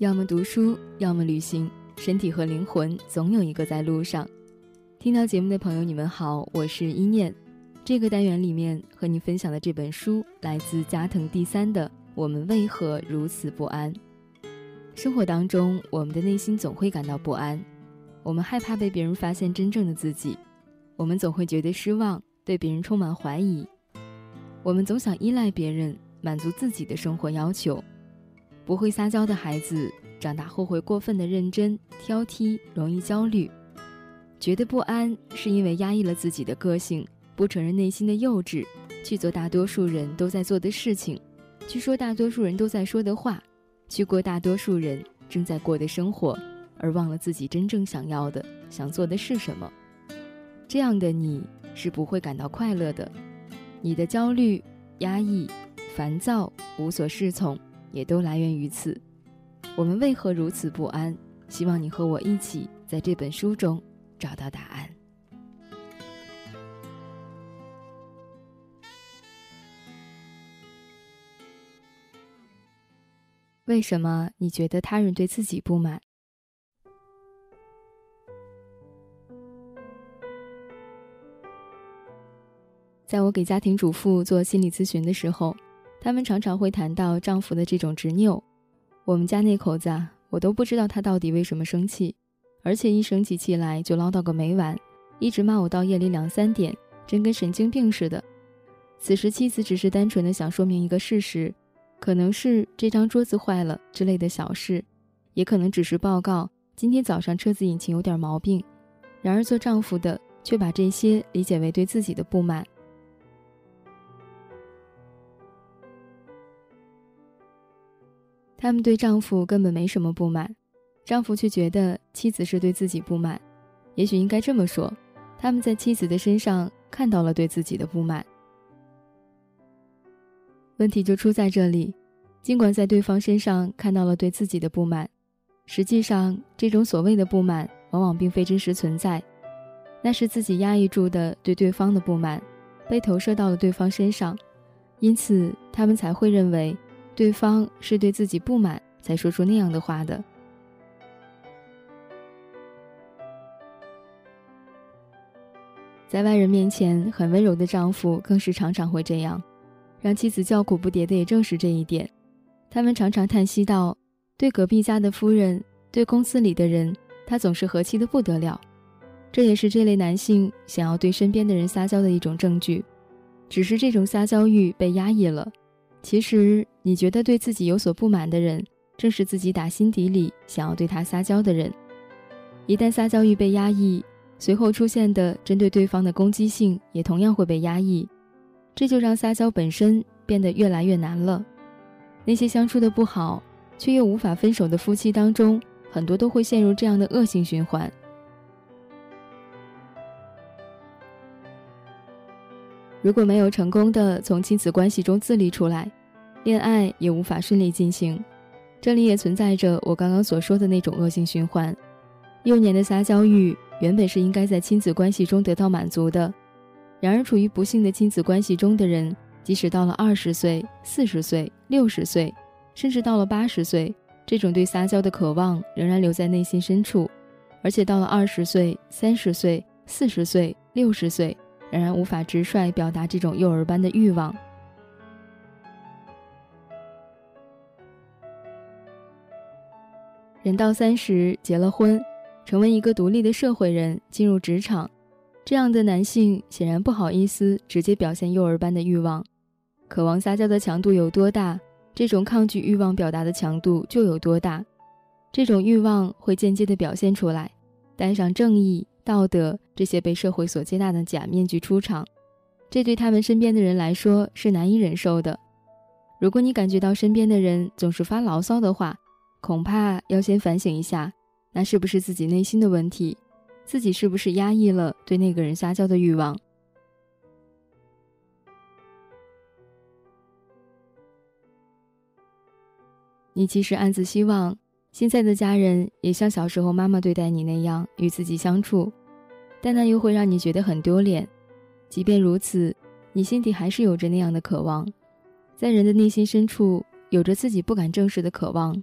要么读书，要么旅行，身体和灵魂总有一个在路上。听到节目的朋友，你们好，我是一念。这个单元里面和你分享的这本书来自加藤第三的《我们为何如此不安》。生活当中，我们的内心总会感到不安，我们害怕被别人发现真正的自己，我们总会觉得失望，对别人充满怀疑，我们总想依赖别人，满足自己的生活要求。不会撒娇的孩子，长大后会过分的认真、挑剔，容易焦虑，觉得不安，是因为压抑了自己的个性，不承认内心的幼稚，去做大多数人都在做的事情，去说大多数人都在说的话，去过大多数人正在过的生活，而忘了自己真正想要的、想做的是什么。这样的你是不会感到快乐的，你的焦虑、压抑、烦躁、无所适从。也都来源于此。我们为何如此不安？希望你和我一起在这本书中找到答案。为什么你觉得他人对自己不满？在我给家庭主妇做心理咨询的时候。他们常常会谈到丈夫的这种执拗。我们家那口子啊，我都不知道他到底为什么生气，而且一生起气来就唠叨个没完，一直骂我到夜里两三点，真跟神经病似的。此时妻子只是单纯的想说明一个事实，可能是这张桌子坏了之类的小事，也可能只是报告今天早上车子引擎有点毛病。然而做丈夫的却把这些理解为对自己的不满。他们对丈夫根本没什么不满，丈夫却觉得妻子是对自己不满。也许应该这么说，他们在妻子的身上看到了对自己的不满。问题就出在这里，尽管在对方身上看到了对自己的不满，实际上这种所谓的不满往往并非真实存在，那是自己压抑住的对对方的不满，被投射到了对方身上，因此他们才会认为。对方是对自己不满才说出那样的话的。在外人面前很温柔的丈夫，更是常常会这样，让妻子叫苦不迭的也正是这一点。他们常常叹息道：“对隔壁家的夫人，对公司里的人，他总是和气的不得了。”这也是这类男性想要对身边的人撒娇的一种证据，只是这种撒娇欲被压抑了。其实，你觉得对自己有所不满的人，正是自己打心底里想要对他撒娇的人。一旦撒娇欲被压抑，随后出现的针对对方的攻击性也同样会被压抑，这就让撒娇本身变得越来越难了。那些相处的不好却又无法分手的夫妻当中，很多都会陷入这样的恶性循环。如果没有成功的从亲子关系中自立出来，恋爱也无法顺利进行。这里也存在着我刚刚所说的那种恶性循环。幼年的撒娇欲原本是应该在亲子关系中得到满足的，然而处于不幸的亲子关系中的人，即使到了二十岁、四十岁、六十岁，甚至到了八十岁，这种对撒娇的渴望仍然留在内心深处，而且到了二十岁、三十岁、四十岁、六十岁。仍然无法直率表达这种幼儿般的欲望。人到三十，结了婚，成为一个独立的社会人，进入职场，这样的男性显然不好意思直接表现幼儿般的欲望，渴望撒娇的强度有多大，这种抗拒欲望表达的强度就有多大。这种欲望会间接的表现出来，带上正义。道德这些被社会所接纳的假面具出场，这对他们身边的人来说是难以忍受的。如果你感觉到身边的人总是发牢骚的话，恐怕要先反省一下，那是不是自己内心的问题？自己是不是压抑了对那个人撒娇的欲望？你其实暗自希望。现在的家人也像小时候妈妈对待你那样与自己相处，但那又会让你觉得很丢脸。即便如此，你心底还是有着那样的渴望，在人的内心深处有着自己不敢正视的渴望。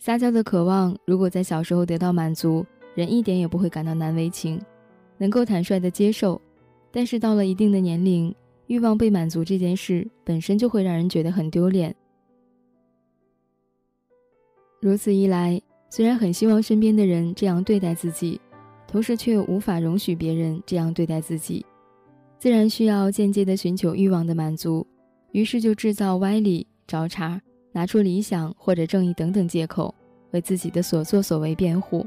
撒娇的渴望，如果在小时候得到满足，人一点也不会感到难为情，能够坦率的接受。但是到了一定的年龄，欲望被满足这件事本身就会让人觉得很丢脸。如此一来，虽然很希望身边的人这样对待自己，同时却又无法容许别人这样对待自己，自然需要间接的寻求欲望的满足，于是就制造歪理、找茬，拿出理想或者正义等等借口，为自己的所作所为辩护。